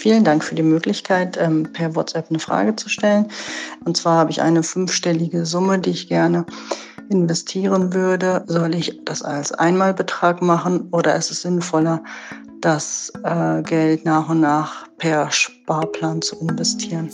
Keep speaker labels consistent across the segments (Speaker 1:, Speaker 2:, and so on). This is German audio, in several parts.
Speaker 1: Vielen Dank für die Möglichkeit, ähm, per WhatsApp eine Frage zu stellen. Und zwar habe ich eine fünfstellige Summe, die ich gerne investieren würde. Soll ich das als Einmalbetrag machen oder ist es sinnvoller, das äh, Geld nach und nach per Sparplan zu investieren?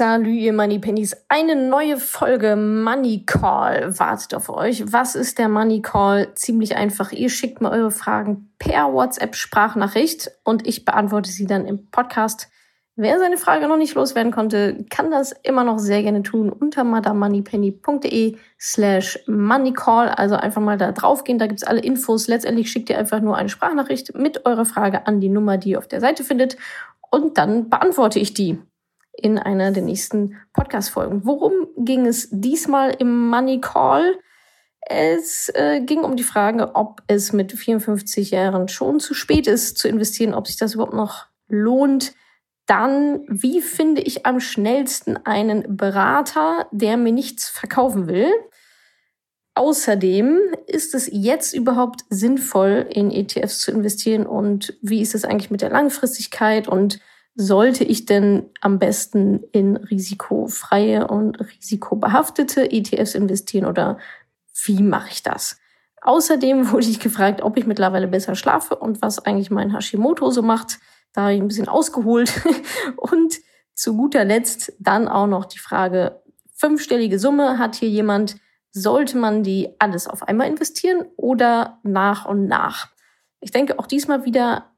Speaker 2: Salut, ihr Money Pennies. Eine neue Folge Money Call wartet auf euch. Was ist der Money Call? Ziemlich einfach. Ihr schickt mir eure Fragen per WhatsApp Sprachnachricht und ich beantworte sie dann im Podcast. Wer seine Frage noch nicht loswerden konnte, kann das immer noch sehr gerne tun unter madamoneypenny.de slash moneycall. Also einfach mal da draufgehen, da gibt's alle Infos. Letztendlich schickt ihr einfach nur eine Sprachnachricht mit eurer Frage an die Nummer, die ihr auf der Seite findet und dann beantworte ich die in einer der nächsten Podcast-Folgen. Worum ging es diesmal im Money Call? Es äh, ging um die Frage, ob es mit 54 Jahren schon zu spät ist zu investieren, ob sich das überhaupt noch lohnt. Dann, wie finde ich am schnellsten einen Berater, der mir nichts verkaufen will? Außerdem, ist es jetzt überhaupt sinnvoll, in ETFs zu investieren und wie ist es eigentlich mit der Langfristigkeit und sollte ich denn am besten in risikofreie und risikobehaftete ETFs investieren oder wie mache ich das? Außerdem wurde ich gefragt, ob ich mittlerweile besser schlafe und was eigentlich mein Hashimoto so macht. Da habe ich ein bisschen ausgeholt. Und zu guter Letzt dann auch noch die Frage, fünfstellige Summe hat hier jemand, sollte man die alles auf einmal investieren oder nach und nach? Ich denke auch diesmal wieder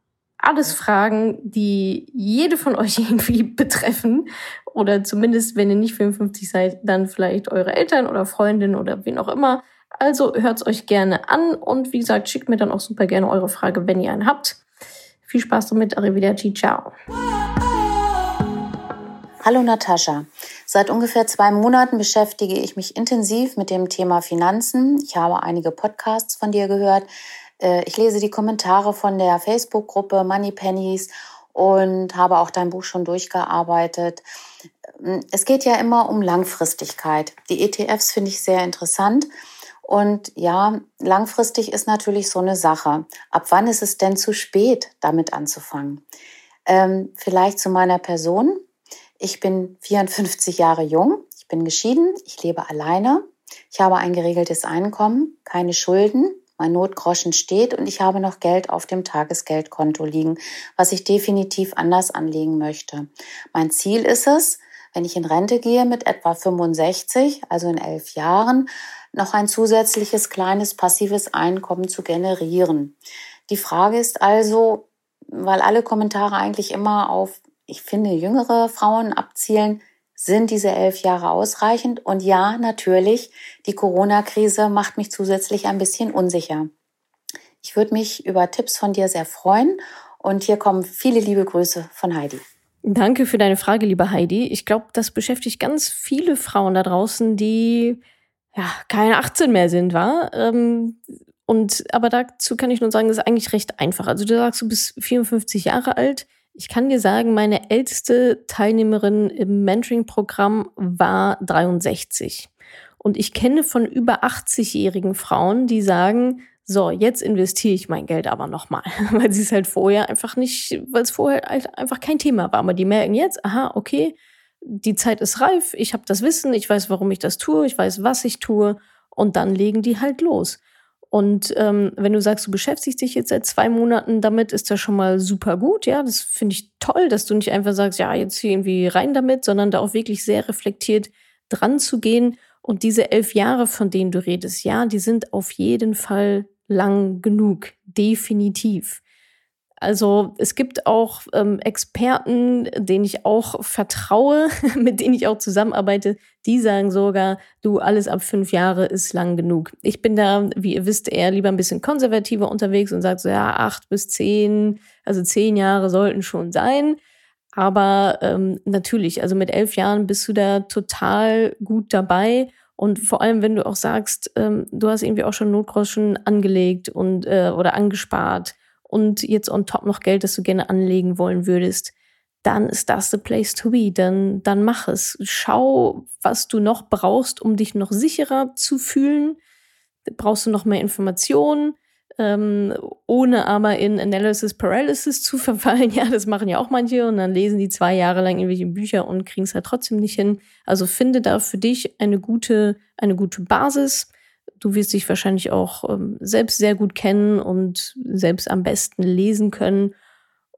Speaker 2: alles Fragen, die jede von euch irgendwie betreffen. Oder zumindest, wenn ihr nicht 55 seid, dann vielleicht eure Eltern oder Freundin oder wen auch immer. Also hört's euch gerne an und wie gesagt, schickt mir dann auch super gerne eure Frage, wenn ihr einen habt. Viel Spaß damit, arrivederci, ciao.
Speaker 3: Hallo Natascha. Seit ungefähr zwei Monaten beschäftige ich mich intensiv mit dem Thema Finanzen. Ich habe einige Podcasts von dir gehört, ich lese die Kommentare von der Facebook-Gruppe Money Pennies und habe auch dein Buch schon durchgearbeitet. Ähm, es geht ja immer um Langfristigkeit. Die ETFs finde ich sehr interessant. Und ja, langfristig ist natürlich so eine Sache. Ab wann ist es denn zu spät, damit anzufangen? Ähm, vielleicht zu meiner Person. Ich bin 54 Jahre jung. Ich bin geschieden. Ich lebe alleine. Ich habe ein geregeltes Einkommen, keine Schulden mein Notgroschen steht und ich habe noch Geld auf dem Tagesgeldkonto liegen, was ich definitiv anders anlegen möchte. Mein Ziel ist es, wenn ich in Rente gehe mit etwa 65, also in elf Jahren, noch ein zusätzliches kleines passives Einkommen zu generieren. Die Frage ist also, weil alle Kommentare eigentlich immer auf, ich finde, jüngere Frauen abzielen, sind diese elf Jahre ausreichend? Und ja, natürlich, die Corona-Krise macht mich zusätzlich ein bisschen unsicher. Ich würde mich über Tipps von dir sehr freuen. Und hier kommen viele liebe Grüße von Heidi.
Speaker 2: Danke für deine Frage, liebe Heidi. Ich glaube, das beschäftigt ganz viele Frauen da draußen, die ja keine 18 mehr sind, war. Ähm, und aber dazu kann ich nur sagen, das ist eigentlich recht einfach. Also du sagst, du bist 54 Jahre alt. Ich kann dir sagen, meine älteste Teilnehmerin im Mentoring-Programm war 63. Und ich kenne von über 80-jährigen Frauen, die sagen, so, jetzt investiere ich mein Geld aber nochmal, weil sie es halt vorher einfach nicht, weil es vorher halt einfach kein Thema war. Aber die merken jetzt, aha, okay, die Zeit ist reif, ich habe das Wissen, ich weiß, warum ich das tue, ich weiß, was ich tue und dann legen die halt los. Und ähm, wenn du sagst, du beschäftigst dich jetzt seit zwei Monaten damit, ist das schon mal super gut. Ja, das finde ich toll, dass du nicht einfach sagst, ja, jetzt hier irgendwie rein damit, sondern da auch wirklich sehr reflektiert dran zu gehen. Und diese elf Jahre, von denen du redest, ja, die sind auf jeden Fall lang genug. Definitiv. Also es gibt auch ähm, Experten, denen ich auch vertraue, mit denen ich auch zusammenarbeite, die sagen sogar, du, alles ab fünf Jahre ist lang genug. Ich bin da, wie ihr wisst, eher lieber ein bisschen konservativer unterwegs und sage so, ja, acht bis zehn, also zehn Jahre sollten schon sein. Aber ähm, natürlich, also mit elf Jahren bist du da total gut dabei. Und vor allem, wenn du auch sagst, ähm, du hast irgendwie auch schon Notgroschen angelegt und äh, oder angespart und jetzt on top noch Geld, das du gerne anlegen wollen würdest, dann ist das the place to be. Dann, dann mach es. Schau, was du noch brauchst, um dich noch sicherer zu fühlen. Brauchst du noch mehr Informationen? ähm, ohne aber in Analysis Paralysis zu verfallen. Ja, das machen ja auch manche und dann lesen die zwei Jahre lang irgendwelche Bücher und kriegen es halt trotzdem nicht hin. Also finde da für dich eine gute, eine gute Basis. Du wirst dich wahrscheinlich auch ähm, selbst sehr gut kennen und selbst am besten lesen können.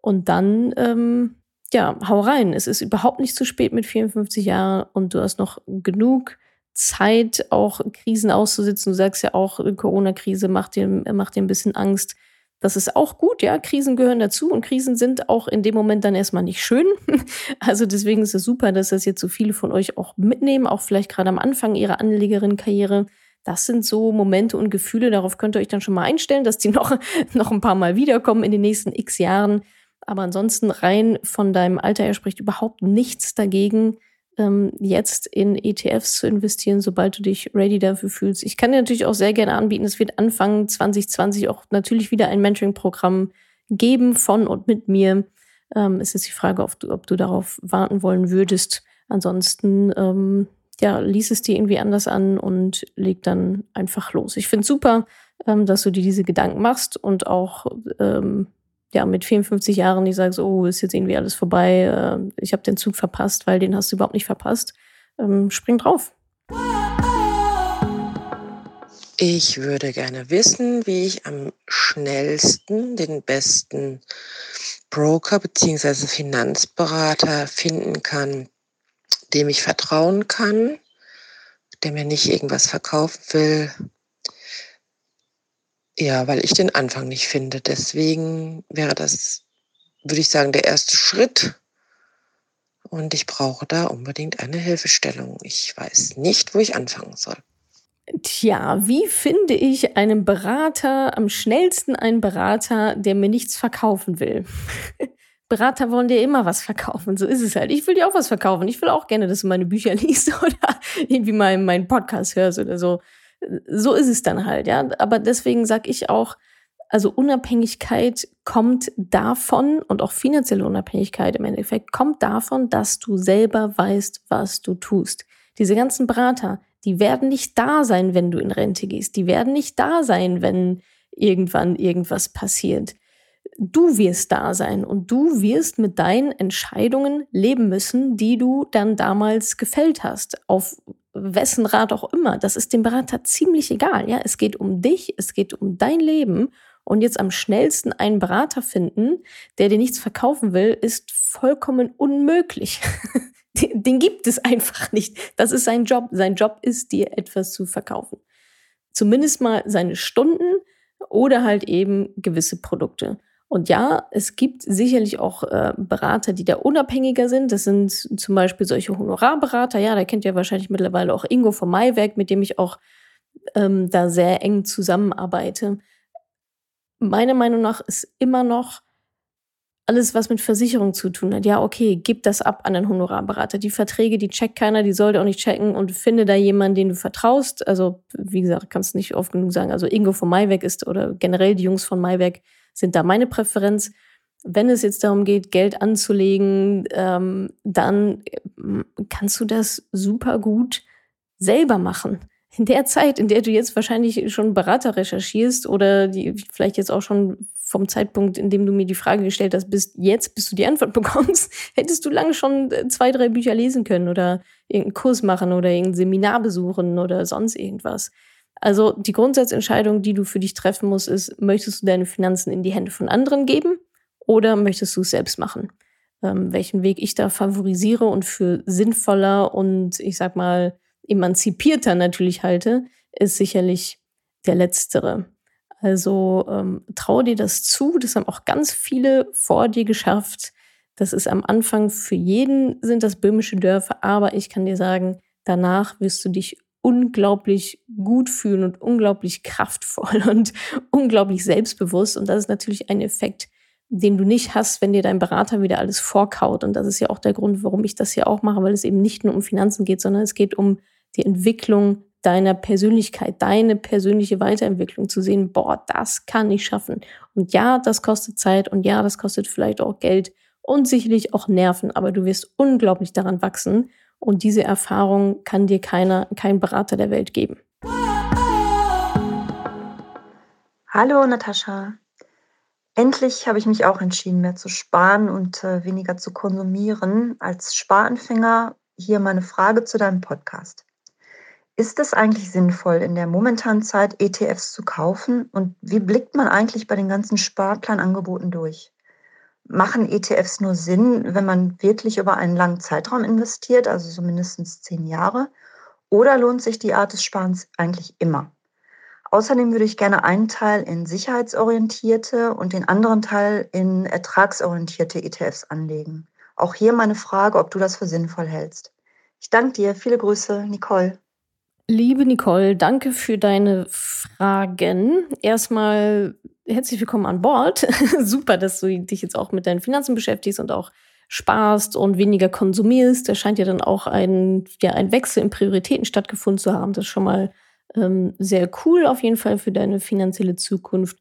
Speaker 2: Und dann, ähm, ja, hau rein. Es ist überhaupt nicht zu spät mit 54 Jahren und du hast noch genug Zeit, auch Krisen auszusitzen. Du sagst ja auch, Corona-Krise macht dir, macht dir ein bisschen Angst. Das ist auch gut, ja. Krisen gehören dazu und Krisen sind auch in dem Moment dann erstmal nicht schön. Also deswegen ist es super, dass das jetzt so viele von euch auch mitnehmen, auch vielleicht gerade am Anfang ihrer Anlegerin-Karriere. Das sind so Momente und Gefühle, darauf könnt ihr euch dann schon mal einstellen, dass die noch, noch ein paar Mal wiederkommen in den nächsten x Jahren. Aber ansonsten rein von deinem Alter her spricht überhaupt nichts dagegen, ähm, jetzt in ETFs zu investieren, sobald du dich ready dafür fühlst. Ich kann dir natürlich auch sehr gerne anbieten, es wird Anfang 2020 auch natürlich wieder ein Mentoring-Programm geben von und mit mir. Ähm, es ist die Frage, ob du, ob du darauf warten wollen würdest. Ansonsten, ähm, ja, lies es dir irgendwie anders an und leg dann einfach los. Ich finde super, ähm, dass du dir diese Gedanken machst und auch ähm, ja, mit 54 Jahren ich sage, oh, ist jetzt irgendwie alles vorbei, äh, ich habe den Zug verpasst, weil den hast du überhaupt nicht verpasst. Ähm, spring drauf.
Speaker 4: Ich würde gerne wissen, wie ich am schnellsten den besten Broker bzw. Finanzberater finden kann, dem ich vertrauen kann, der mir nicht irgendwas verkaufen will, ja, weil ich den Anfang nicht finde. Deswegen wäre das, würde ich sagen, der erste Schritt. Und ich brauche da unbedingt eine Hilfestellung. Ich weiß nicht, wo ich anfangen soll.
Speaker 2: Tja, wie finde ich einen Berater, am schnellsten einen Berater, der mir nichts verkaufen will? Berater wollen dir immer was verkaufen. So ist es halt. Ich will dir auch was verkaufen. Ich will auch gerne, dass du meine Bücher liest oder irgendwie meinen Podcast hörst oder so so ist es dann halt, ja. Aber deswegen sage ich auch, also Unabhängigkeit kommt davon und auch finanzielle Unabhängigkeit im Endeffekt kommt davon, dass du selber weißt, was du tust. Diese ganzen Berater, die werden nicht da sein, wenn du in Rente gehst. Die werden nicht da sein, wenn irgendwann irgendwas passiert. Du wirst da sein und du wirst mit deinen Entscheidungen leben müssen, die du dann damals gefällt hast, auf wessen Rat auch immer, das ist dem Berater ziemlich egal. Ja, es geht um dich, es geht um dein Leben. Und jetzt am schnellsten einen Berater finden, der dir nichts verkaufen will, ist vollkommen unmöglich. Den gibt es einfach nicht. Das ist sein Job. Sein Job ist, dir etwas zu verkaufen. Zumindest mal seine Stunden oder halt eben gewisse Produkte. Und ja, es gibt sicherlich auch äh, Berater, die da unabhängiger sind. Das sind zum Beispiel solche Honorarberater. Ja, da kennt ihr wahrscheinlich mittlerweile auch Ingo vom Maiwerk, mit dem ich auch ähm, da sehr eng zusammenarbeite. Meiner Meinung nach ist immer noch alles, was mit Versicherung zu tun hat. Ja, okay, gib das ab an einen Honorarberater. Die Verträge, die checkt keiner, die sollte auch nicht checken und finde da jemanden, den du vertraust. Also, wie gesagt, kannst nicht oft genug sagen. Also, Ingo von Maiwerk ist oder generell die Jungs von Maiwerk sind da meine Präferenz. Wenn es jetzt darum geht, Geld anzulegen, ähm, dann äh, kannst du das super gut selber machen. In der Zeit, in der du jetzt wahrscheinlich schon Berater recherchierst oder die vielleicht jetzt auch schon vom Zeitpunkt, in dem du mir die Frage gestellt hast, bis jetzt, bis du die Antwort bekommst, hättest du lange schon äh, zwei, drei Bücher lesen können oder irgendeinen Kurs machen oder irgendein Seminar besuchen oder sonst irgendwas. Also die Grundsatzentscheidung, die du für dich treffen musst, ist, möchtest du deine Finanzen in die Hände von anderen geben oder möchtest du es selbst machen? Ähm, welchen Weg ich da favorisiere und für sinnvoller und ich sag mal emanzipierter natürlich halte, ist sicherlich der letztere. Also ähm, traue dir das zu. Das haben auch ganz viele vor dir geschafft. Das ist am Anfang für jeden sind das böhmische Dörfer, aber ich kann dir sagen, danach wirst du dich unglaublich gut fühlen und unglaublich kraftvoll und unglaublich selbstbewusst. Und das ist natürlich ein Effekt, den du nicht hast, wenn dir dein Berater wieder alles vorkaut. Und das ist ja auch der Grund, warum ich das hier auch mache, weil es eben nicht nur um Finanzen geht, sondern es geht um die Entwicklung deiner Persönlichkeit, deine persönliche Weiterentwicklung zu sehen, boah, das kann ich schaffen. Und ja, das kostet Zeit und ja, das kostet vielleicht auch Geld und sicherlich auch nerven, aber du wirst unglaublich daran wachsen und diese Erfahrung kann dir keiner, kein Berater der Welt geben.
Speaker 5: Hallo Natascha. Endlich habe ich mich auch entschieden, mehr zu sparen und äh, weniger zu konsumieren. Als Sparanfänger hier meine Frage zu deinem Podcast. Ist es eigentlich sinnvoll, in der momentanen Zeit ETFs zu kaufen? Und wie blickt man eigentlich bei den ganzen Sparplanangeboten durch? Machen ETFs nur Sinn, wenn man wirklich über einen langen Zeitraum investiert, also so mindestens zehn Jahre? Oder lohnt sich die Art des Sparens eigentlich immer? Außerdem würde ich gerne einen Teil in sicherheitsorientierte und den anderen Teil in ertragsorientierte ETFs anlegen. Auch hier meine Frage, ob du das für sinnvoll hältst. Ich danke dir. Viele Grüße, Nicole.
Speaker 2: Liebe Nicole, danke für deine Fragen. Erstmal herzlich willkommen an Bord. Super, dass du dich jetzt auch mit deinen Finanzen beschäftigst und auch sparst und weniger konsumierst. Da scheint ja dann auch ein, ja, ein Wechsel in Prioritäten stattgefunden zu haben. Das ist schon mal ähm, sehr cool auf jeden Fall für deine finanzielle Zukunft.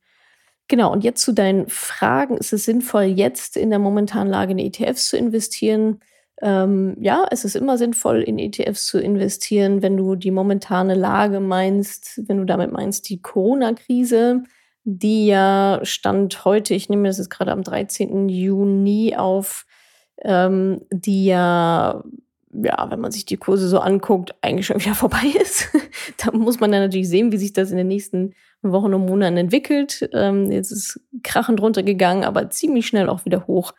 Speaker 2: Genau, und jetzt zu deinen Fragen. Ist es sinnvoll, jetzt in der momentanen Lage in ETFs zu investieren? Ähm, ja, es ist immer sinnvoll, in ETFs zu investieren, wenn du die momentane Lage meinst, wenn du damit meinst, die Corona-Krise, die ja stand heute, ich nehme das jetzt gerade am 13. Juni auf, ähm, die ja ja, wenn man sich die Kurse so anguckt, eigentlich schon wieder vorbei ist. da muss man dann natürlich sehen, wie sich das in den nächsten Wochen und Monaten entwickelt. Ähm, jetzt ist krachend runtergegangen, aber ziemlich schnell auch wieder hoch.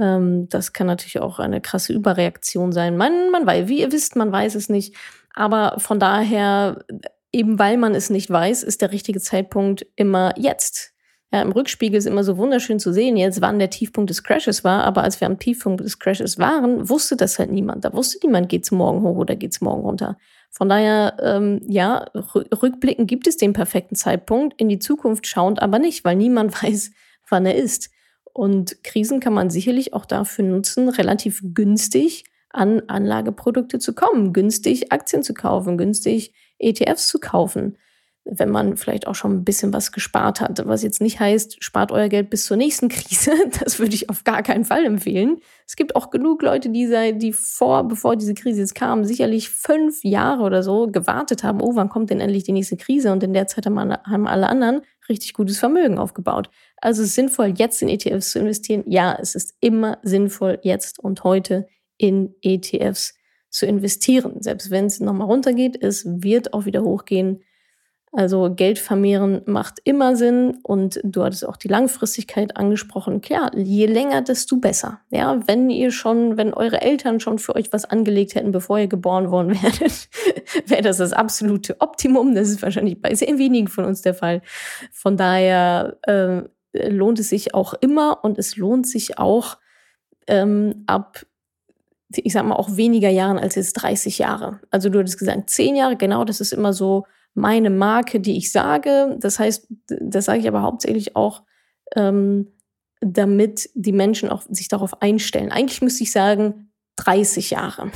Speaker 2: Ähm, das kann natürlich auch eine krasse Überreaktion sein. Man, man weiß, wie ihr wisst, man weiß es nicht. Aber von daher, eben weil man es nicht weiß, ist der richtige Zeitpunkt immer jetzt. Ja, im Rückspiegel ist immer so wunderschön zu sehen jetzt, wann der Tiefpunkt des Crashes war. Aber als wir am Tiefpunkt des Crashes waren, wusste das halt niemand. Da wusste niemand, geht's morgen hoch oder geht's morgen runter. Von daher, ähm, ja, rückblicken gibt es den perfekten Zeitpunkt, in die Zukunft schauend aber nicht, weil niemand weiß, wann er ist. Und Krisen kann man sicherlich auch dafür nutzen, relativ günstig an Anlageprodukte zu kommen, günstig Aktien zu kaufen, günstig ETFs zu kaufen wenn man vielleicht auch schon ein bisschen was gespart hat. Was jetzt nicht heißt, spart euer Geld bis zur nächsten Krise. Das würde ich auf gar keinen Fall empfehlen. Es gibt auch genug Leute, die seit, die vor, bevor diese Krise jetzt kam, sicherlich fünf Jahre oder so gewartet haben, oh, wann kommt denn endlich die nächste Krise? Und in der Zeit haben alle anderen richtig gutes Vermögen aufgebaut. Also es ist sinnvoll, jetzt in ETFs zu investieren. Ja, es ist immer sinnvoll, jetzt und heute in ETFs zu investieren. Selbst wenn es nochmal runtergeht, es wird auch wieder hochgehen. Also Geld vermehren macht immer Sinn und du hattest auch die Langfristigkeit angesprochen. Klar, je länger, desto besser. Ja, wenn ihr schon, wenn eure Eltern schon für euch was angelegt hätten, bevor ihr geboren worden werdet, wäre das das absolute Optimum. Das ist wahrscheinlich bei sehr wenigen von uns der Fall. Von daher äh, lohnt es sich auch immer und es lohnt sich auch ähm, ab ich sag mal, auch weniger Jahren als jetzt 30 Jahre. Also du hattest gesagt, 10 Jahre, genau, das ist immer so meine Marke, die ich sage. Das heißt, das sage ich aber hauptsächlich auch, ähm, damit die Menschen auch sich darauf einstellen. Eigentlich müsste ich sagen 30 Jahre.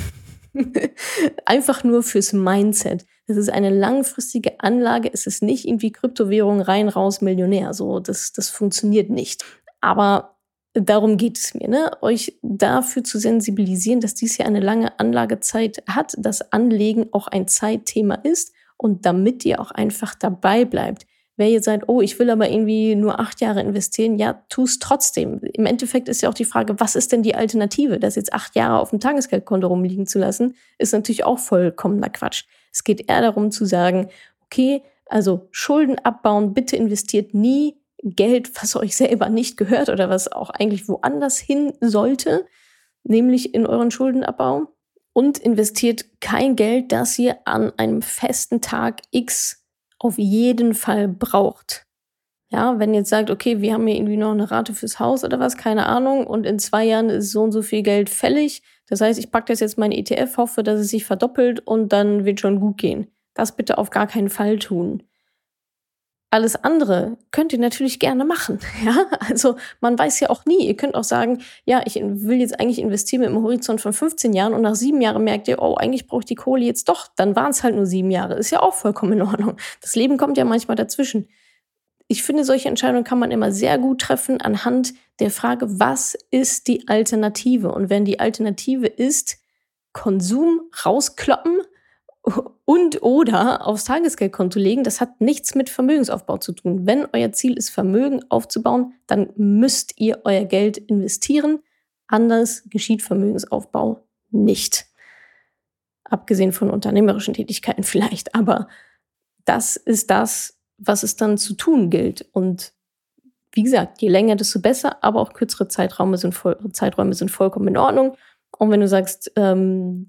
Speaker 2: Einfach nur fürs Mindset. Das ist eine langfristige Anlage. Es ist nicht irgendwie Kryptowährung rein, raus, Millionär. So, das, das funktioniert nicht. Aber darum geht es mir, ne? euch dafür zu sensibilisieren, dass dies ja eine lange Anlagezeit hat, dass Anlegen auch ein Zeitthema ist und damit ihr auch einfach dabei bleibt. Wer jetzt sagt, oh, ich will aber irgendwie nur acht Jahre investieren, ja, tu es trotzdem. Im Endeffekt ist ja auch die Frage, was ist denn die Alternative? Das jetzt acht Jahre auf dem Tagesgeldkonto rumliegen zu lassen, ist natürlich auch vollkommener Quatsch. Es geht eher darum zu sagen, okay, also Schulden abbauen, bitte investiert nie Geld, was euch selber nicht gehört oder was auch eigentlich woanders hin sollte, nämlich in euren Schuldenabbau und investiert kein Geld, das ihr an einem festen Tag X auf jeden Fall braucht. Ja, wenn ihr jetzt sagt, okay, wir haben hier irgendwie noch eine Rate fürs Haus oder was, keine Ahnung, und in zwei Jahren ist so und so viel Geld fällig. Das heißt, ich packe das jetzt mein ETF, hoffe, dass es sich verdoppelt und dann wird schon gut gehen. Das bitte auf gar keinen Fall tun. Alles andere könnt ihr natürlich gerne machen. Ja, also man weiß ja auch nie. Ihr könnt auch sagen, ja, ich will jetzt eigentlich investieren mit einem Horizont von 15 Jahren und nach sieben Jahren merkt ihr, oh, eigentlich brauche ich die Kohle jetzt doch. Dann waren es halt nur sieben Jahre. Ist ja auch vollkommen in Ordnung. Das Leben kommt ja manchmal dazwischen. ich finde, solche Entscheidungen kann man immer sehr gut treffen anhand der Frage, was ist die Alternative? Und wenn die Alternative ist, Konsum rauskloppen und oder aufs Tagesgeldkonto legen, das hat nichts mit Vermögensaufbau zu tun. Wenn euer Ziel ist, Vermögen aufzubauen, dann müsst ihr euer Geld investieren. Anders geschieht Vermögensaufbau nicht. Abgesehen von unternehmerischen Tätigkeiten vielleicht. Aber das ist das, was es dann zu tun gilt. Und wie gesagt, je länger, desto besser, aber auch kürzere Zeiträume sind, voll, Zeiträume sind vollkommen in Ordnung. Und wenn du sagst, ähm,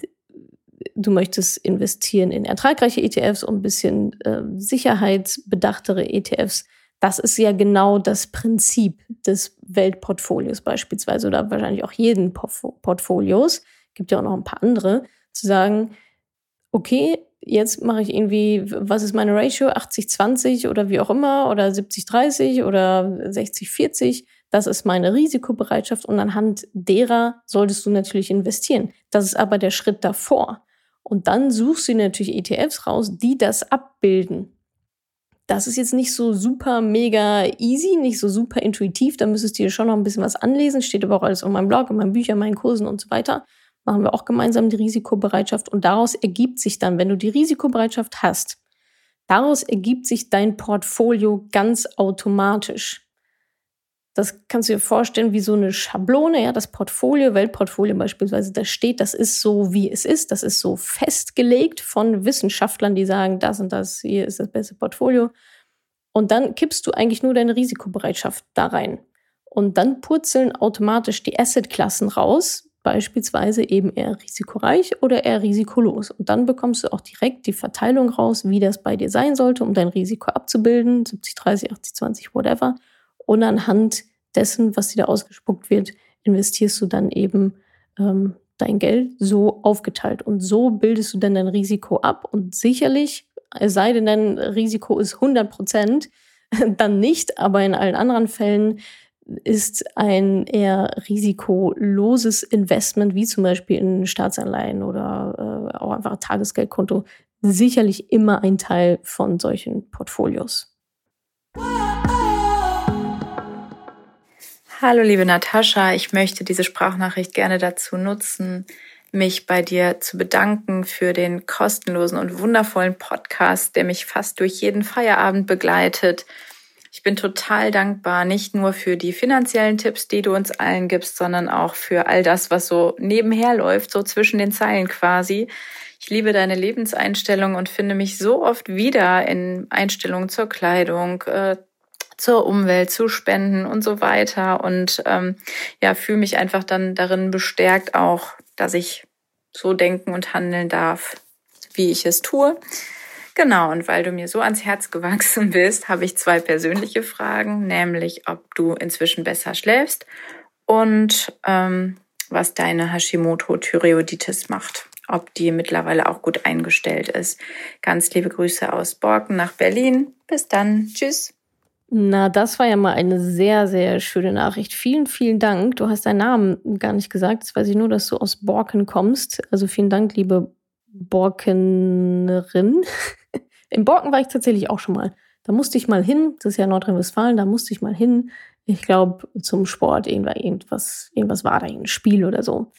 Speaker 2: du möchtest investieren in ertragreiche ETFs und ein bisschen äh, sicherheitsbedachtere ETFs, das ist ja genau das Prinzip des Weltportfolios beispielsweise oder wahrscheinlich auch jeden Portfolios. Gibt ja auch noch ein paar andere, zu sagen, okay, jetzt mache ich irgendwie, was ist meine Ratio? 80-20 oder wie auch immer oder 70-30 oder 60-40. Das ist meine Risikobereitschaft und anhand derer solltest du natürlich investieren. Das ist aber der Schritt davor. Und dann suchst du natürlich ETFs raus, die das abbilden. Das ist jetzt nicht so super mega easy, nicht so super intuitiv. Da müsstest du dir schon noch ein bisschen was anlesen. Steht aber auch alles auf meinem Blog, in meinen Büchern, meinen Kursen und so weiter machen wir auch gemeinsam die Risikobereitschaft und daraus ergibt sich dann, wenn du die Risikobereitschaft hast, daraus ergibt sich dein Portfolio ganz automatisch. Das kannst du dir vorstellen wie so eine Schablone, ja, das Portfolio, Weltportfolio beispielsweise, da steht, das ist so, wie es ist, das ist so festgelegt von Wissenschaftlern, die sagen, das und das hier ist das beste Portfolio. Und dann kippst du eigentlich nur deine Risikobereitschaft da rein. Und dann purzeln automatisch die Assetklassen raus, beispielsweise eben eher risikoreich oder eher risikolos. Und dann bekommst du auch direkt die Verteilung raus, wie das bei dir sein sollte, um dein Risiko abzubilden, 70, 30, 80, 20, whatever. Und anhand dessen, was dir da ausgespuckt wird, investierst du dann eben ähm, dein Geld so aufgeteilt. Und so bildest du dann dein Risiko ab. Und sicherlich, es sei denn, dein Risiko ist 100 Prozent, dann nicht, aber in allen anderen Fällen ist ein eher risikoloses Investment, wie zum Beispiel in Staatsanleihen oder äh, auch einfach ein Tagesgeldkonto, sicherlich immer ein Teil von solchen Portfolios.
Speaker 6: Hallo liebe Natascha, ich möchte diese Sprachnachricht gerne dazu nutzen, mich bei dir zu bedanken für den kostenlosen und wundervollen Podcast, der mich fast durch jeden Feierabend begleitet ich bin total dankbar, nicht nur für die finanziellen Tipps, die du uns allen gibst, sondern auch für all das, was so nebenher läuft, so zwischen den Zeilen quasi. Ich liebe deine Lebenseinstellung und finde mich so oft wieder in Einstellungen zur Kleidung, äh, zur Umwelt, zu Spenden und so weiter. Und ähm, ja, fühle mich einfach dann darin bestärkt auch, dass ich so denken und handeln darf, wie ich es tue. Genau, und weil du mir so ans Herz gewachsen bist, habe ich zwei persönliche Fragen, nämlich ob du inzwischen besser schläfst und ähm, was deine Hashimoto-Thyreoiditis macht, ob die mittlerweile auch gut eingestellt ist. Ganz liebe Grüße aus Borken nach Berlin. Bis dann. Tschüss.
Speaker 2: Na, das war ja mal eine sehr, sehr schöne Nachricht. Vielen, vielen Dank. Du hast deinen Namen gar nicht gesagt. Jetzt weiß ich nur, dass du aus Borken kommst. Also vielen Dank, liebe Borkenerin. In Borken war ich tatsächlich auch schon mal. Da musste ich mal hin, das ist ja Nordrhein-Westfalen, da musste ich mal hin. Ich glaube, zum Sport, irgendwas, irgendwas war da, ein Spiel oder so.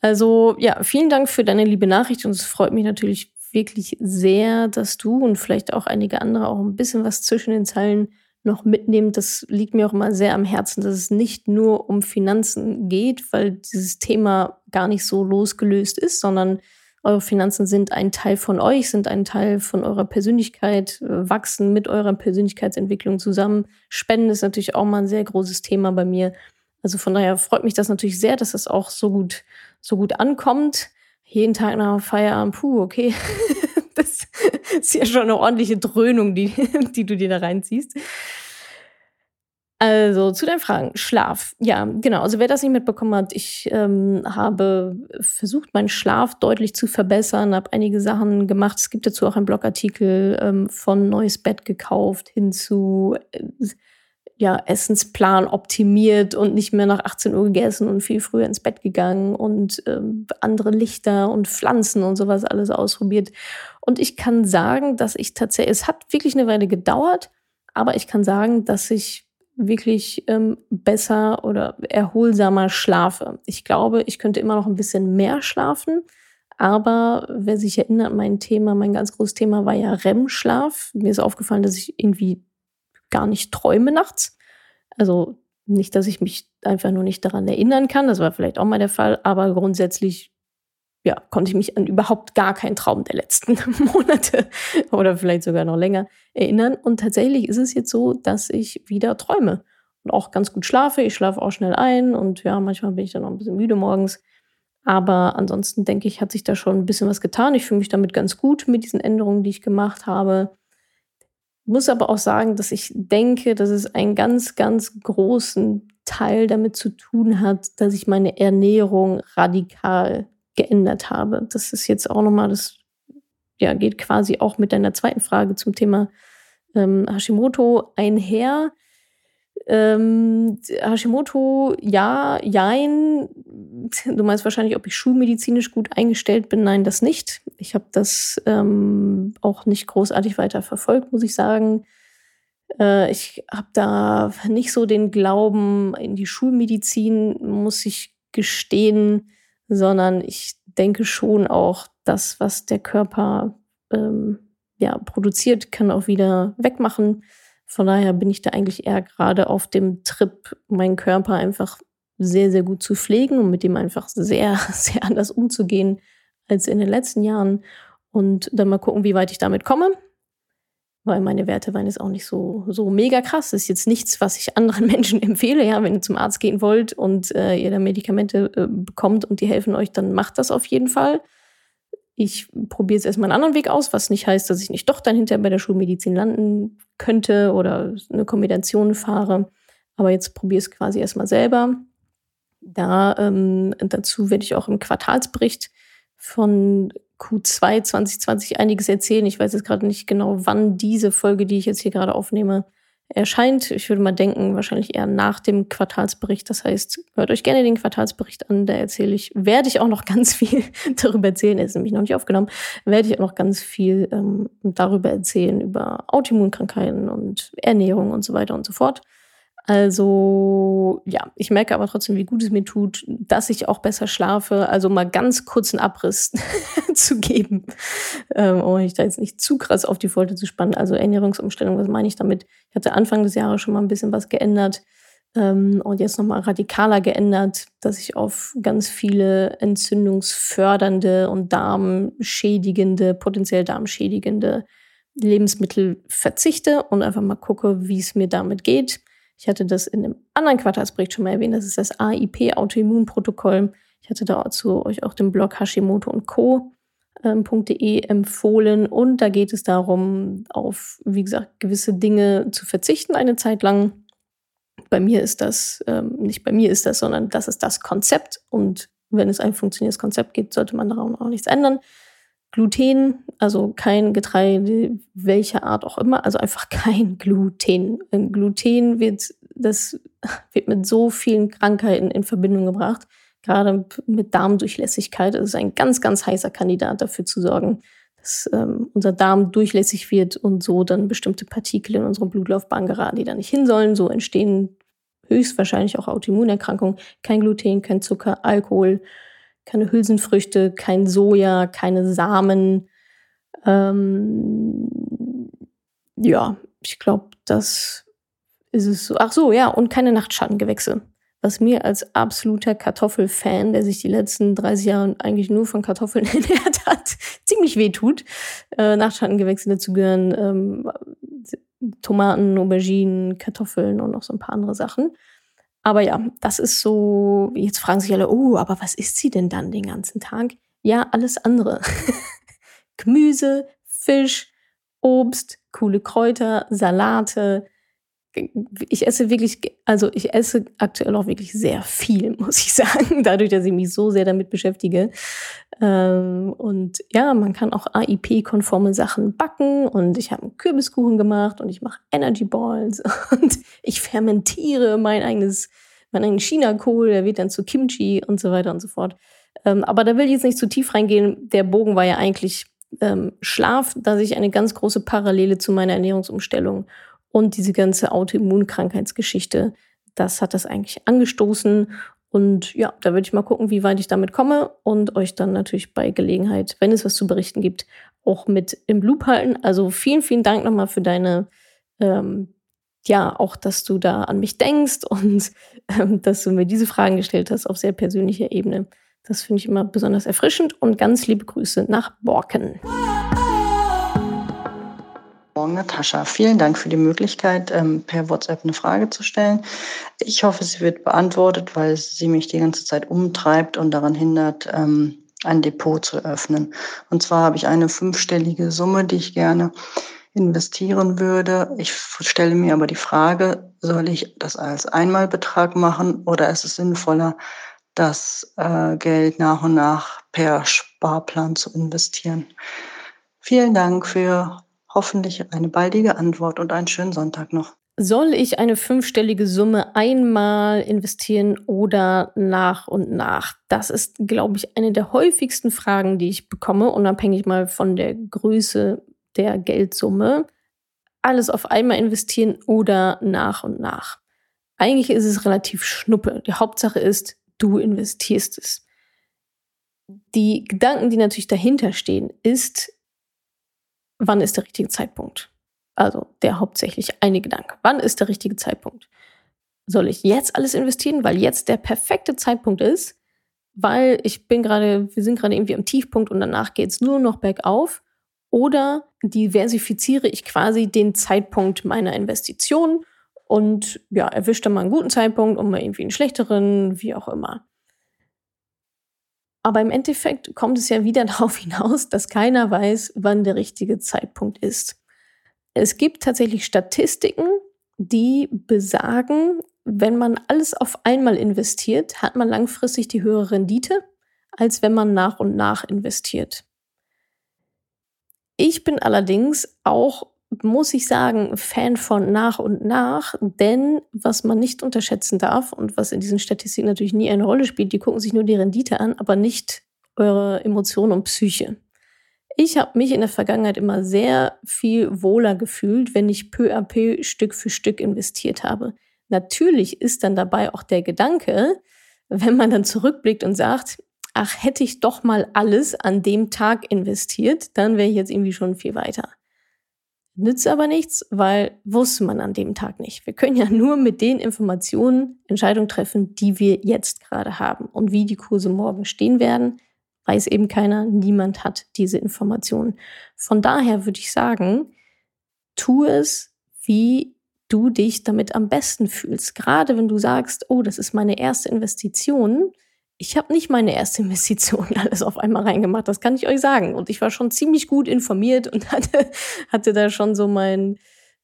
Speaker 2: Also ja, vielen Dank für deine liebe Nachricht und es freut mich natürlich wirklich sehr, dass du und vielleicht auch einige andere auch ein bisschen was zwischen den Zeilen noch mitnehmen. Das liegt mir auch immer sehr am Herzen, dass es nicht nur um Finanzen geht, weil dieses Thema gar nicht so losgelöst ist, sondern eure Finanzen sind ein Teil von euch, sind ein Teil von eurer Persönlichkeit, äh, wachsen mit eurer Persönlichkeitsentwicklung zusammen. Spenden ist natürlich auch mal ein sehr großes Thema bei mir. Also von daher freut mich das natürlich sehr, dass das auch so gut, so gut ankommt. Jeden Tag nach Feierabend, puh, okay. das ist ja schon eine ordentliche Dröhnung, die, die du dir da reinziehst. Also zu den Fragen. Schlaf. Ja, genau. Also wer das nicht mitbekommen hat, ich ähm, habe versucht, meinen Schlaf deutlich zu verbessern, habe einige Sachen gemacht. Es gibt dazu auch einen Blogartikel ähm, von Neues Bett gekauft hin zu äh, ja, Essensplan optimiert und nicht mehr nach 18 Uhr gegessen und viel früher ins Bett gegangen und ähm, andere Lichter und Pflanzen und sowas alles ausprobiert. Und ich kann sagen, dass ich tatsächlich, es hat wirklich eine Weile gedauert, Aber ich kann sagen, dass ich wirklich ähm, besser oder erholsamer schlafe. Ich glaube, ich könnte immer noch ein bisschen mehr schlafen. Aber wer sich erinnert, mein Thema, mein ganz großes Thema war ja REM-Schlaf. Mir ist aufgefallen, dass ich irgendwie gar nicht träume nachts. Also nicht, dass ich mich einfach nur nicht daran erinnern kann. Das war vielleicht auch mal der Fall. Aber grundsätzlich ja, konnte ich mich an überhaupt gar keinen Traum der letzten Monate oder vielleicht sogar noch länger erinnern. Und tatsächlich ist es jetzt so, dass ich wieder träume und auch ganz gut schlafe. Ich schlafe auch schnell ein und ja, manchmal bin ich dann noch ein bisschen müde morgens. Aber ansonsten denke ich, hat sich da schon ein bisschen was getan. Ich fühle mich damit ganz gut mit diesen Änderungen, die ich gemacht habe. Muss aber auch sagen, dass ich denke, dass es einen ganz, ganz großen Teil damit zu tun hat, dass ich meine Ernährung radikal geändert habe. Das ist jetzt auch nochmal, das ja, geht quasi auch mit deiner zweiten Frage zum Thema ähm, Hashimoto einher. Ähm, Hashimoto, ja, jein. Du meinst wahrscheinlich, ob ich schulmedizinisch gut eingestellt bin. Nein, das nicht. Ich habe das ähm, auch nicht großartig weiter verfolgt, muss ich sagen. Äh, ich habe da nicht so den Glauben in die Schulmedizin, muss ich gestehen sondern ich denke schon auch, das, was der Körper ähm, ja, produziert, kann auch wieder wegmachen. Von daher bin ich da eigentlich eher gerade auf dem Trip, meinen Körper einfach sehr, sehr gut zu pflegen und mit dem einfach sehr, sehr anders umzugehen als in den letzten Jahren. Und dann mal gucken, wie weit ich damit komme weil meine Werte waren jetzt auch nicht so, so mega krass. Das ist jetzt nichts, was ich anderen Menschen empfehle. Ja, wenn ihr zum Arzt gehen wollt und äh, ihr da Medikamente äh, bekommt und die helfen euch, dann macht das auf jeden Fall. Ich probiere jetzt erstmal einen anderen Weg aus, was nicht heißt, dass ich nicht doch dann hinterher bei der Schulmedizin landen könnte oder eine Kombination fahre. Aber jetzt probiere es quasi erstmal selber. Da ähm, dazu werde ich auch im Quartalsbericht von Q2 2020 einiges erzählen. Ich weiß jetzt gerade nicht genau, wann diese Folge, die ich jetzt hier gerade aufnehme, erscheint. Ich würde mal denken, wahrscheinlich eher nach dem Quartalsbericht. Das heißt, hört euch gerne den Quartalsbericht an. Da erzähle ich, werde ich auch noch ganz viel darüber erzählen. Er ist nämlich noch nicht aufgenommen. Werde ich auch noch ganz viel ähm, darüber erzählen, über Autoimmunkrankheiten und Ernährung und so weiter und so fort. Also ja, ich merke aber trotzdem, wie gut es mir tut, dass ich auch besser schlafe. Also mal ganz kurzen Abriss zu geben, ähm, um mich da jetzt nicht zu krass auf die Folter zu spannen. Also Ernährungsumstellung, was meine ich damit? Ich hatte Anfang des Jahres schon mal ein bisschen was geändert ähm, und jetzt nochmal radikaler geändert, dass ich auf ganz viele entzündungsfördernde und darmschädigende, potenziell darmschädigende Lebensmittel verzichte und einfach mal gucke, wie es mir damit geht ich hatte das in einem anderen Quartalsbericht schon mal erwähnt. Das ist das AIP-Autoimmunprotokoll. Ich hatte dazu euch auch den Blog Hashimoto und Co. Ähm, .de empfohlen und da geht es darum, auf, wie gesagt, gewisse Dinge zu verzichten eine Zeit lang. Bei mir ist das, ähm, nicht bei mir ist das, sondern das ist das Konzept und wenn es ein funktionierendes Konzept gibt, sollte man daran auch nichts ändern. Gluten, also kein Getreide, welcher Art auch immer, also einfach kein Gluten. Gluten wird, das wird mit so vielen Krankheiten in Verbindung gebracht, gerade mit Darmdurchlässigkeit. Es ist ein ganz, ganz heißer Kandidat dafür zu sorgen, dass ähm, unser Darm durchlässig wird und so dann bestimmte Partikel in unsere Blutlaufbahn geraten, die da nicht hin sollen. So entstehen höchstwahrscheinlich auch Autoimmunerkrankungen. Kein Gluten, kein Zucker, Alkohol keine Hülsenfrüchte, kein Soja, keine Samen. Ähm, ja, ich glaube, das ist es so. Ach so, ja, und keine Nachtschattengewächse. Was mir als absoluter Kartoffelfan, der sich die letzten 30 Jahre eigentlich nur von Kartoffeln ernährt hat, ziemlich weh tut. Äh, Nachtschattengewächse dazu gehören ähm, Tomaten, Auberginen, Kartoffeln und noch so ein paar andere Sachen. Aber ja, das ist so, jetzt fragen sich alle, oh, aber was isst sie denn dann den ganzen Tag? Ja, alles andere. Gemüse, Fisch, Obst, coole Kräuter, Salate, ich esse wirklich, also ich esse aktuell auch wirklich sehr viel, muss ich sagen, dadurch, dass ich mich so sehr damit beschäftige. Ähm, und ja, man kann auch AIP-konforme Sachen backen und ich habe einen Kürbiskuchen gemacht und ich mache Energy Balls und ich fermentiere mein eigenes, mein eigenes China-Kohl, der wird dann zu Kimchi und so weiter und so fort. Ähm, aber da will ich jetzt nicht zu tief reingehen. Der Bogen war ja eigentlich ähm, Schlaf, dass ich eine ganz große Parallele zu meiner Ernährungsumstellung Und diese ganze Autoimmunkrankheitsgeschichte, das hat das eigentlich angestoßen. Und ja, da würde ich mal gucken, wie weit ich damit komme und euch dann natürlich bei Gelegenheit, wenn es was zu berichten gibt, auch mit im Loop halten. Also vielen, vielen Dank nochmal für deine, ähm, ja, auch, dass du da an mich denkst und ähm, dass du mir diese Fragen gestellt hast auf sehr persönlicher Ebene. Das finde ich immer besonders erfrischend und ganz liebe Grüße nach Borken.
Speaker 1: Morgen, Natascha. Vielen Dank für die Möglichkeit, ähm, per WhatsApp eine Frage zu stellen. Ich hoffe, sie wird beantwortet, weil sie mich die ganze Zeit umtreibt und daran hindert, ähm, ein Depot zu öffnen. Und zwar habe ich eine fünfstellige Summe, die ich gerne investieren würde. Ich stelle mir aber die Frage, soll ich das als Einmalbetrag machen oder ist es sinnvoller, das äh, Geld nach und nach per Sparplan zu investieren? Vielen Dank für hoffentlich eine baldige Antwort und einen schönen Sonntag noch.
Speaker 2: Soll ich eine fünfstellige Summe einmal investieren oder nach und nach? Das ist, glaube ich, eine der häufigsten Fragen, die ich bekomme, unabhängig mal von der Größe der Geldsumme. Alles auf einmal investieren oder nach und nach. Eigentlich ist es relativ schnuppe. Die Hauptsache ist, du investierst es. Die Gedanken, die natürlich dahinter stehen, ist, wann ist der richtige Zeitpunkt? Also der hauptsächlich eine Gedanke. Wann ist der richtige Zeitpunkt? Soll ich jetzt alles investieren, weil jetzt der perfekte Zeitpunkt ist? Weil ich bin gerade, wir sind gerade irgendwie am Tiefpunkt und danach geht es nur noch bergauf. Oder diversifiziere ich quasi den Zeitpunkt meiner Investition und ja, erwische dann mal einen guten Zeitpunkt und mal irgendwie einen schlechteren, wie auch immer. Aber im Endeffekt kommt es ja wieder darauf hinaus, dass keiner weiß, wann der richtige Zeitpunkt ist. Es gibt tatsächlich Statistiken, die besagen, wenn man alles auf einmal investiert, hat man langfristig die höhere Rendite, als wenn man nach und nach investiert. Ich bin allerdings auch muss ich sagen, Fan von nach und nach, denn was man nicht unterschätzen darf und was in diesen Statistiken natürlich nie eine Rolle spielt, die gucken sich nur die Rendite an, aber nicht eure Emotionen und Psyche. Ich habe mich in der Vergangenheit immer sehr viel wohler gefühlt, wenn ich peu à peu Stück für Stück investiert habe. Natürlich ist dann dabei auch der Gedanke, wenn man dann zurückblickt und sagt, ach, hätte ich doch mal alles an dem Tag investiert, dann wäre ich jetzt irgendwie schon viel weiter. Nützt aber nichts, weil wusste man an dem Tag nicht. Wir können ja nur mit den Informationen Entscheidungen treffen, die wir jetzt gerade haben. Und wie die Kurse morgen stehen werden, weiß eben keiner. Niemand hat diese Informationen. Von daher würde ich sagen, tu es, wie du dich damit am besten fühlst. Gerade wenn du sagst, oh, das ist meine erste Investition, ich habe nicht meine erste Investition alles auf einmal reingemacht, das kann ich euch sagen. Und ich war schon ziemlich gut informiert und hatte, hatte da schon so mein,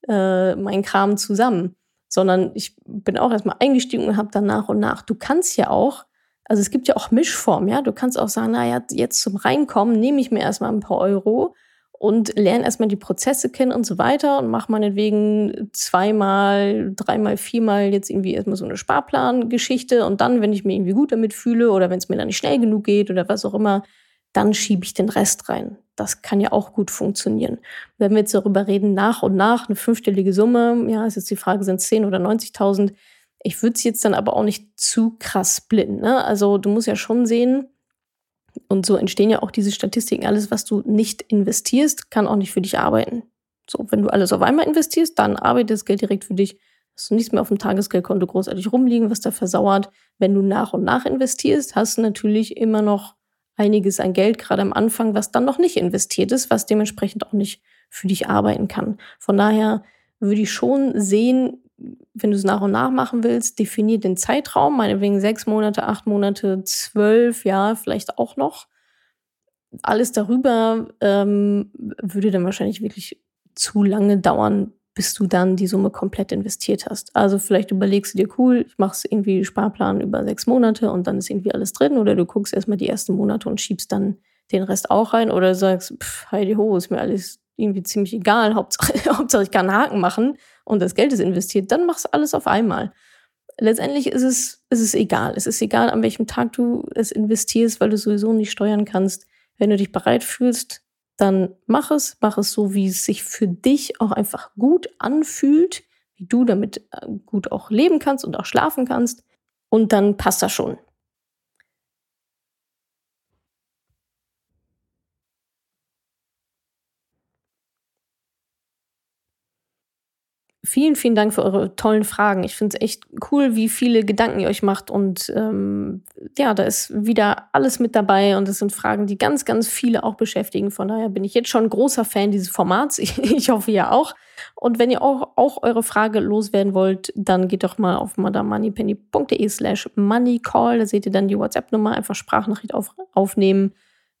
Speaker 2: äh, mein Kram zusammen. Sondern ich bin auch erstmal eingestiegen und habe dann nach und nach. Du kannst ja auch, also es gibt ja auch Mischformen, ja. Du kannst auch sagen, naja, jetzt zum Reinkommen nehme ich mir erstmal ein paar Euro und lerne erstmal die Prozesse kennen und so weiter und mach meinetwegen zweimal, dreimal, viermal jetzt irgendwie erstmal so eine Sparplangeschichte und dann, wenn ich mich irgendwie gut damit fühle oder wenn es mir dann nicht schnell genug geht oder was auch immer, dann schiebe ich den Rest rein. Das kann ja auch gut funktionieren. Wenn wir jetzt darüber reden, nach und nach eine fünfstellige Summe, ja, ist jetzt die Frage, sind es 10 oder 90.000? Ich würde es jetzt dann aber auch nicht zu krass splitten. Ne? Also du musst ja schon sehen, und so entstehen ja auch diese Statistiken. Alles, was du nicht investierst, kann auch nicht für dich arbeiten. So, wenn du alles auf einmal investierst, dann arbeitet das Geld direkt für dich. Hast du nichts mehr auf dem Tagesgeldkonto großartig rumliegen, was da versauert. Wenn du nach und nach investierst, hast du natürlich immer noch einiges an Geld, gerade am Anfang, was dann noch nicht investiert ist, was dementsprechend auch nicht für dich arbeiten kann. Von daher würde ich schon sehen, wenn du es nach und nach machen willst, definier den Zeitraum, meinetwegen sechs Monate, acht Monate, zwölf, ja, vielleicht auch noch. Alles darüber ähm, würde dann wahrscheinlich wirklich zu lange dauern, bis du dann die Summe komplett investiert hast. Also vielleicht überlegst du dir, cool, ich mache irgendwie Sparplan über sechs Monate und dann ist irgendwie alles drin. Oder du guckst erstmal die ersten Monate und schiebst dann den Rest auch rein. Oder sagst, pff, Heidi Ho, ist mir alles irgendwie ziemlich egal. Hauptsache, Hauptsache ich kann Haken machen und das Geld ist investiert, dann machst du alles auf einmal. Letztendlich ist es, ist es egal. Es ist egal, an welchem Tag du es investierst, weil du sowieso nicht steuern kannst. Wenn du dich bereit fühlst, dann mach es, mach es so, wie es sich für dich auch einfach gut anfühlt, wie du damit äh, gut auch leben kannst und auch schlafen kannst. Und dann passt das schon. Vielen, vielen Dank für eure tollen Fragen. Ich finde es echt cool, wie viele Gedanken ihr euch macht. Und ähm, ja, da ist wieder alles mit dabei. Und es sind Fragen, die ganz, ganz viele auch beschäftigen. Von daher bin ich jetzt schon großer Fan dieses Formats. Ich, hoffe, ihr auch. Und wenn ihr auch, auch eure Frage loswerden wollt, dann geht doch mal auf madamoneypenny.de slash moneycall. Da seht ihr dann die WhatsApp-Nummer. Einfach Sprachnachricht auf, aufnehmen,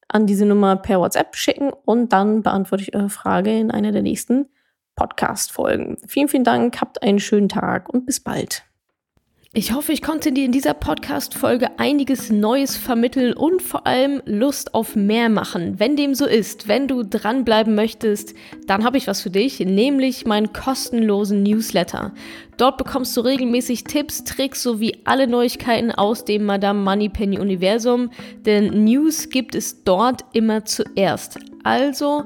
Speaker 2: an diese Nummer per WhatsApp schicken. Und dann beantworte ich eure Frage in einer der nächsten Podcast-Folgen. Vielen, vielen Dank, habt einen schönen Tag und bis bald. Ich hoffe, ich konnte dir in dieser Podcast-Folge einiges Neues vermitteln und vor allem Lust auf mehr machen. Wenn dem so ist, wenn du dranbleiben möchtest, dann habe ich was für dich, nämlich meinen kostenlosen Newsletter. Dort bekommst du regelmäßig Tipps, Tricks sowie alle Neuigkeiten aus dem Madame Moneypenny Universum, denn News gibt es dort immer zuerst. Also